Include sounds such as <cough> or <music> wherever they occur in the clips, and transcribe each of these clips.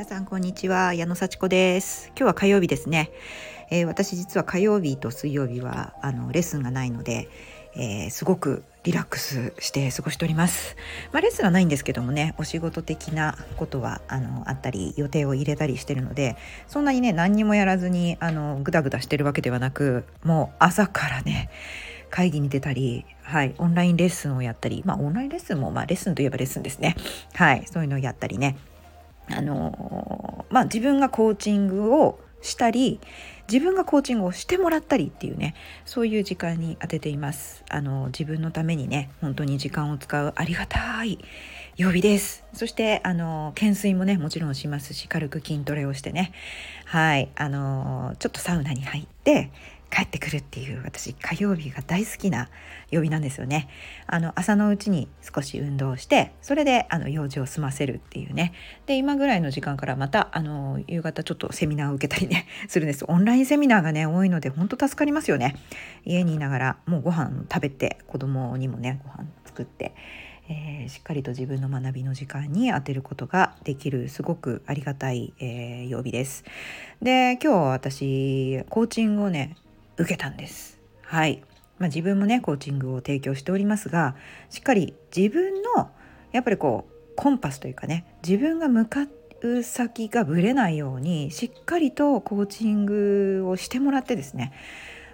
皆さんこんにちは矢野幸子です今日は火曜日ですね、えー、私実は火曜日と水曜日はあのレッスンがないので、えー、すごくリラックスして過ごしておりますまあ、レッスンはないんですけどもねお仕事的なことはあのあったり予定を入れたりしてるのでそんなにね何にもやらずにあのグダグダしてるわけではなくもう朝からね会議に出たり、はい、オンラインレッスンをやったり、まあ、オンラインレッスンも、まあ、レッスンといえばレッスンですね。はい、そういうのをやったりね。あのまあ、自分がコーチングをしたり自分がコーチングをしてもらったりっていうねそういう時間に当てています。あの自分のためにね本当に時間を使うありがたい曜日です。そしてあの懸垂もねもちろんしますし軽く筋トレをしてね。はい。あのちょっとサウナに入って帰ってくるっていう私火曜日が大好きな曜日なんですよね。あの朝のうちに少し運動してそれであの用事を済ませるっていうねで今ぐらいの時間からまたあの夕方ちょっとセミナーを受けたりね <laughs> するんですオンラインセミナーがね多いので本当助かりますよね。家にいながらもうご飯食べて子供にもねご飯作って。えー、しっかりと自分の学びの時間に当てることができるすごくありがたい、えー、曜日です。で今日私コーチングをね受けたんです。はい、まあ、自分もねコーチングを提供しておりますがしっかり自分のやっぱりこうコンパスというかね自分が向かう先がぶれないようにしっかりとコーチングをしてもらってですね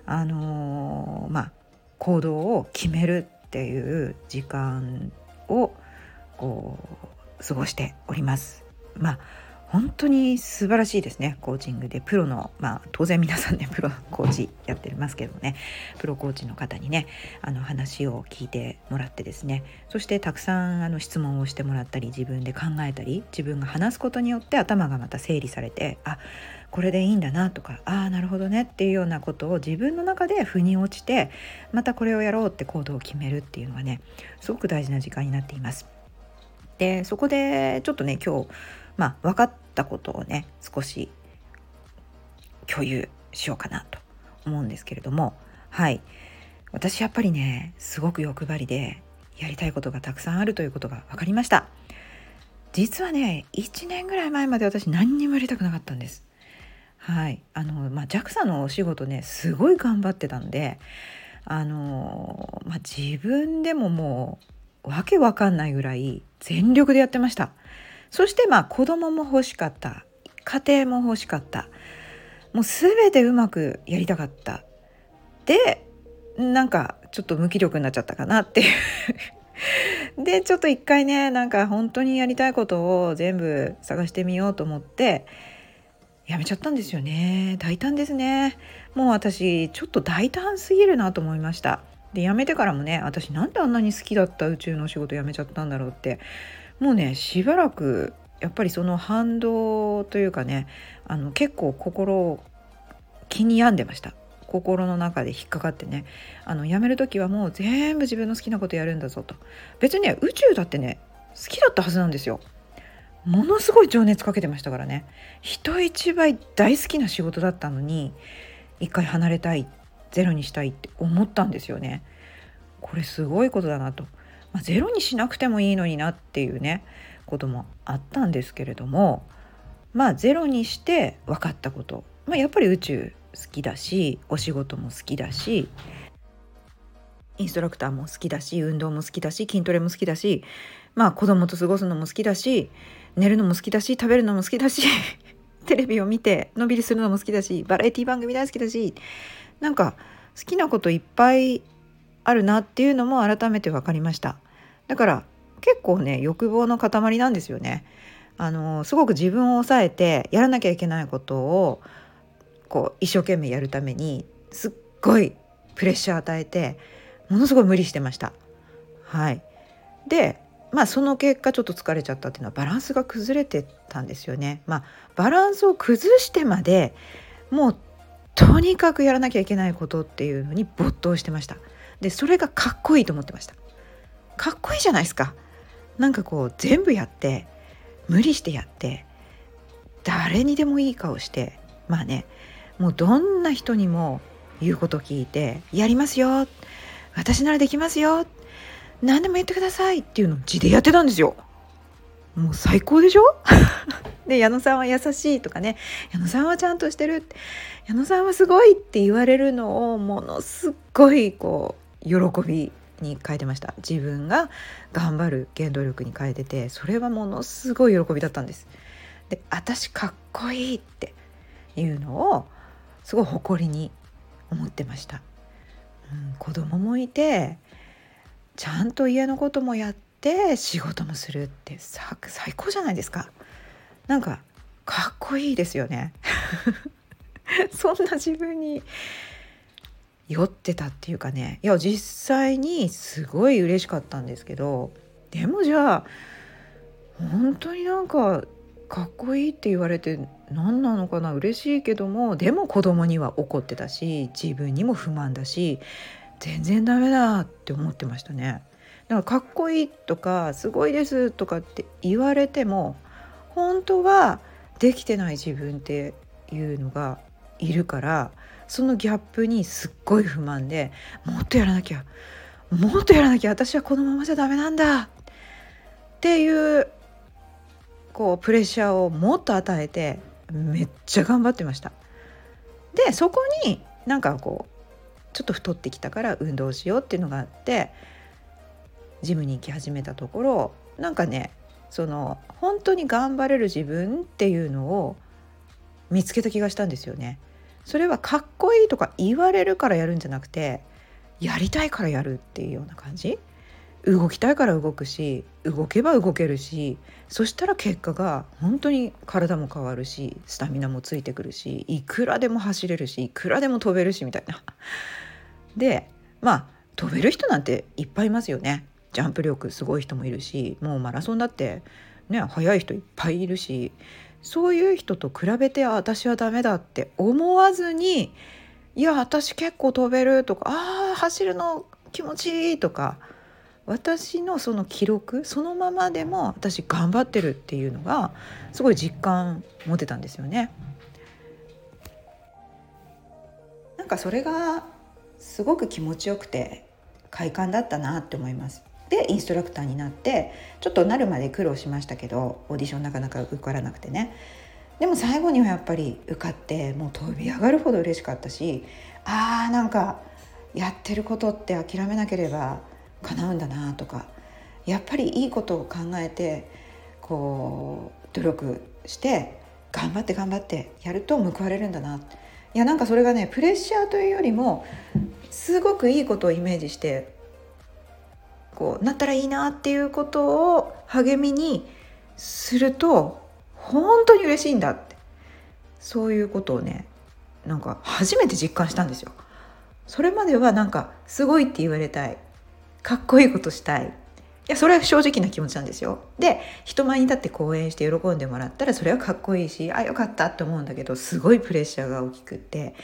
あのー、まあ行動を決めるっていう時間をこう過ごしております。まあ本当に素晴らしいですね。コーチングで。プロのまあ当然皆さんね <laughs> プロコーチやってますけどね。プロコーチの方にねあの話を聞いてもらってですね。そしてたくさんあの質問をしてもらったり自分で考えたり自分が話すことによって頭がまた整理されてあこれでいいんだなとかああなるほどねっていうようなことを自分の中で腑に落ちてまたこれをやろうって行動を決めるっていうのがねすごく大事な時間になっています。でそこでちょっとね今日まあ分かったことをね少し共有しようかなと思うんですけれども。はい。私やっぱりねすごく欲張りでやりたいことがたくさんあるということが分かりました。実はね1年ぐらい前まで私何にもやりたくなかったんです。はい。あのまあ JAXA のお仕事ねすごい頑張ってたんであのまあ、自分でももうわけわかんないぐらい全力でやってました。そしてまあ子供も欲しかった。家庭も欲しかった。もう全てうまくやりたかった。でなんかちょっと無気力になっちゃったかなっていう。<laughs> でちょっと一回ねなんか本当にやりたいことを全部探してみようと思ってやめちゃったんですよね。大胆ですね。もう私ちょっと大胆すぎるなと思いました。で辞めてからもね私なんであんなに好きだった宇宙の仕事辞めちゃったんだろうってもうねしばらくやっぱりその反動というかねあの結構心を気に病んでました。心の中で引っかかってね。あの辞める時はもう全部自分の好きなことやるんだぞと。別にね宇宙だってね好きだったはずなんですよ。ものすごい情熱かけてましたからね。人一倍大好きな仕事だったのに一回離れたいゼロにしたいって思ったんですよね。これすごいことだなと。まあ、ゼロにしなくてもいいのになっていうねこともあったんですけれどもまあゼロにして分かったこと、まあ、やっぱり宇宙好きだしお仕事も好きだしインストラクターも好きだし運動も好きだし筋トレも好きだしまあ子供と過ごすのも好きだし寝るのも好きだし食べるのも好きだし <laughs> テレビを見てのんびりするのも好きだしバラエティ番組大好きだしなんか好きなこといっぱいあるなっていうのも改めて分かりました。だから結構ね欲望の塊なんですよね。あのすごく自分を抑えてやらなきゃいけないことをこう一生懸命やるためにすっごいプレッシャー与えてものすごい無理してました。はい、でまあその結果ちょっと疲れちゃったっていうのはバランスが崩れてたんですよね。まあバランスを崩してまでもうとにかくやらなきゃいけないことっていうのに没頭してました。でそれがかっこいいと思ってましたかっこいいじゃないですかなんかこう全部やって無理してやって誰にでもいい顔してまあねもうどんな人にも言うこと聞いて「やりますよ私ならできますよ何でも言ってください」っていうのを字でやってたんですよ。もう最高でしょ？<laughs> で矢野さんは優しいとかね矢野さんはちゃんとしてる矢野さんはすごいって言われるのをものすっごいこう喜びに変えてました。自分が頑張る原動力に変えててそれはものすごい喜びだったんです。で私かっこいいっていうのをすごい誇りに思ってました、うん、子供もいてちゃんと家のこともやって仕事もするって最高じゃないですか。なんかかっこいいですよね。<laughs> そんな自分に酔ってたっていうかね。いや実際にすごい嬉しかったんですけど。でもじゃあ本当になんかかっこいいって言われて何なのかな？嬉しいけどもでも子供には怒ってたし自分にも不満だし全然ダメだって思ってましたね。だからかっこいいとかすごいですとかって言われても本当はできてない自分っていうのがいるからそのギャップにすっごい不満でもっとやらなきゃもっとやらなきゃ私はこのままじゃダメなんだっていうこうプレッシャーをもっと与えてめっちゃ頑張ってました。でそこになんかこうちょっと太ってきたから運動しようっていうのがあってジムに行き始めたところなんかねその本当に頑張れる自分っていうのを見つけた気がしたんですよね。それはかっこいいとか言われるからやるんじゃなくてやりたいからやるっていうような感じ？動きたいから動くし動けば動けるしそしたら結果が本当に体も変わるしスタミナもついてくるしいくらでも走れるしいくらでも飛べるしみたいな。でまあ飛べる人なんていっぱいいますよね。ジャンプ力すごい人もいるしもうマラソンだってね速い人いっぱいいるしそういう人と比べてあ私はダメだって思わずにいや私結構飛べるとかあ走るの気持ちいいとか私のその記録そのままでも私頑張ってるっていうのがすごい実感持てたんですよね。なんかそれがすごく気持ちよくて快感だったなって思います。でインストラクターになってちょっとなるまで苦労しましたけどオーディションなかなか受からなくてね。でも最後にはやっぱり受かってもう飛び上がるほど嬉しかったしあーなんかやってることって諦めなければ叶うんだなとかやっぱりいいことを考えてこう努力して頑張って頑張ってやると報われるんだな。いやなんかそれがねプレッシャーというよりもすごくいいことをイメージしてこうなったらいいなっていうことを励みにすると本当に嬉しいんだってそういうことをねなんか初めて実感したんですよ。それまではなんかすごいって言われたいかっこいいことしたいいやそれは正直な気持ちなんですよ。で人前に立って講演して喜んでもらったらそれはかっこいいしあよかったって思うんだけどすごいプレッシャーが大きくって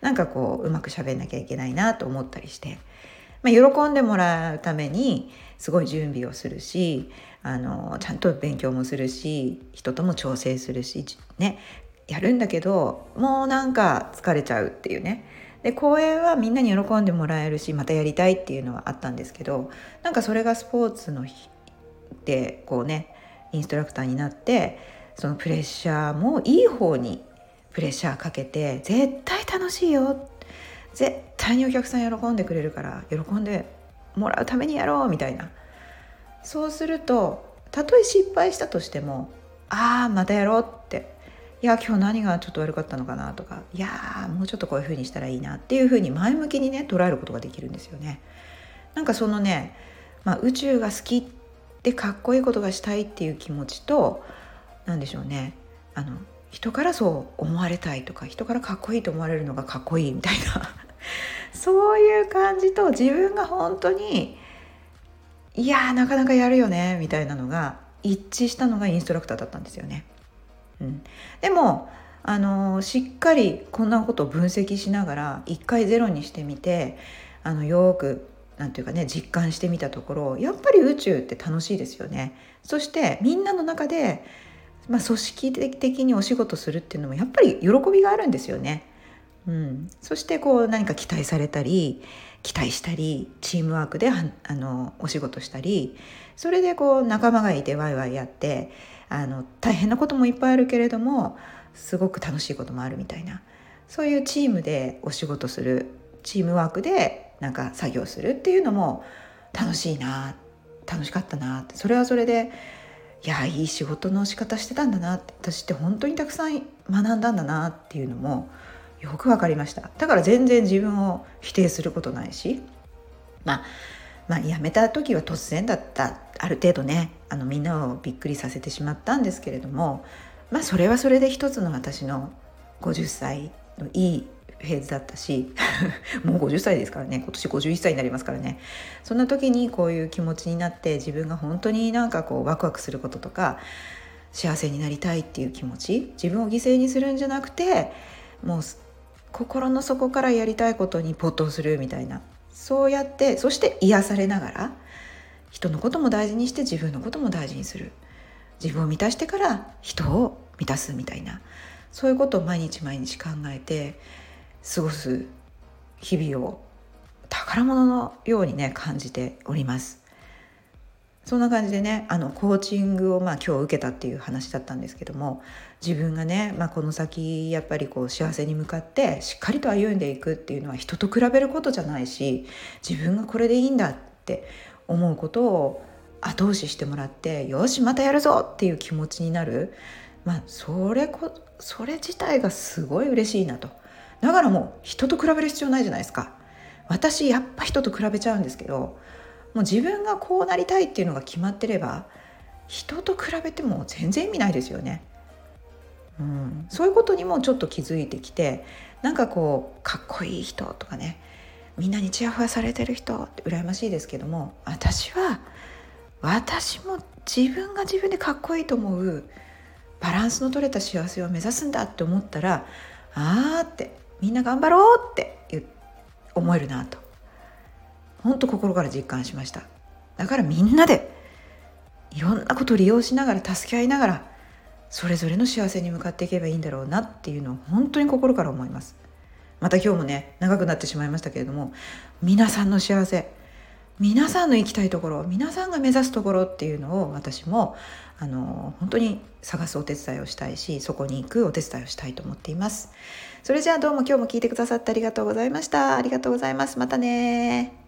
なんかこううまく喋んなきゃいけないなと思ったりして、まあ、喜んでもらうためにすごい準備をするしあのちゃんと勉強もするし人とも調整するしねやるんだけどもうなんか疲れちゃうっていうね。で公演はみんなに喜んでもらえるしまたやりたいっていうのはあったんですけどなんかそれがスポーツの日でこうねインストラクターになってそのプレッシャーもいい方にプレッシャーかけて絶対楽しいよ。絶対にお客さん喜んでくれるから喜んでもらうためにやろうみたいな。そうするとたとえ失敗したとしてもああまたやろうって。いや今日何がちょっと悪かったのかなとかいやもうちょっとこういう風にしたらいいなっていう風に前向きにね捉えることができるんですよね。なんかそのね、まあ、宇宙が好きでかっこいいことがしたいっていう気持ちと何でしょうね。あの人からそう思われたいとか人からかっこいいと思われるのがかっこいいみたいな。<laughs> そういう感じと自分が本当にいやなかなかやるよねみたいなのが一致したのがインストラクターだったんですよね。うん、でもあのしっかりこんなことを分析しながら一回ゼロにしてみてあのよくなんていうかね実感してみたところやっぱり宇宙って楽しいですよね。そしてみんなの中で、まあ、組織的にお仕事するっていうのもやっぱり喜びがあるんですよね。うん、そしてこう何か期待されたり期待したりチームワークであのお仕事したりそれでこう仲間がいてワイワイやってあの大変なこともいっぱいあるけれどもすごく楽しいこともあるみたいな。そういうチームでお仕事するチームワークでなんか作業するっていうのも楽しいな楽しかったなって。それはそれでいやいい仕事の仕方してたんだなって私って本当にたくさん学んだんだなっていうのもよく分かりました。だから全然自分を否定することないし。まあまあ辞めた時は突然だった。ある程度ねあのみんなをびっくりさせてしまったんですけれどもまあそれはそれで一つの私の50歳のいいフェーズだったし <laughs> もう50歳ですからね。今年51歳になりますからね。そんな時にこういう気持ちになって自分が本当になんかこうワクワクすることとか幸せになりたいっていう気持ち自分を犠牲にするんじゃなくてもう心の底からやりたいことに没頭するみたいな。そうやってそして癒されながら人のことも大事にして自分のことも大事にする。自分を満たしてから人を満たすみたいな。そういうことを毎日毎日考えて過ごす日々を宝物のようにね感じております。そんな感じでねあのコーチングをまあ今日受けたっていう話だったんですけども自分がね、まあ、この先やっぱりこう幸せに向かってしっかりと歩んでいくっていうのは人と比べることじゃないし自分がこれでいいんだって思うことを後押ししてもらってよしまたやるぞっていう気持ちになる。まあそれこそれ自体がすごい嬉しいなと。だからもう人と比べる必要ないじゃないですか。私やっぱ人と比べちゃうんですけどもう自分がこうなりたいっていうのが決まってれば人と比べても全然意味ないですよね。うん、そういうことにもちょっと気づいてきてなんかこうかっこいい人とかねみんなにちやほやされてる人って羨ましいですけども私は私も自分が自分でかっこいいと思うバランスの取れた幸せを目指すんだって思ったらあーってみんな頑張ろうって思えるなと本当心から実感しました。だからみんなでいろんなことを利用しながら助け合いながらそれぞれの幸せに向かっていけばいいんだろうなっていうのを本当に心から思います。また今日もね長くなってしまいましたけれども皆さんの幸せ皆さんの行きたいところ皆さんが目指すところっていうのを私もあの本当に探すお手伝いをしたいしそこに行くお手伝いをしたいと思っています。それじゃあどうも今日も聞いてくださってありがとうございました。ありがとうございます。またね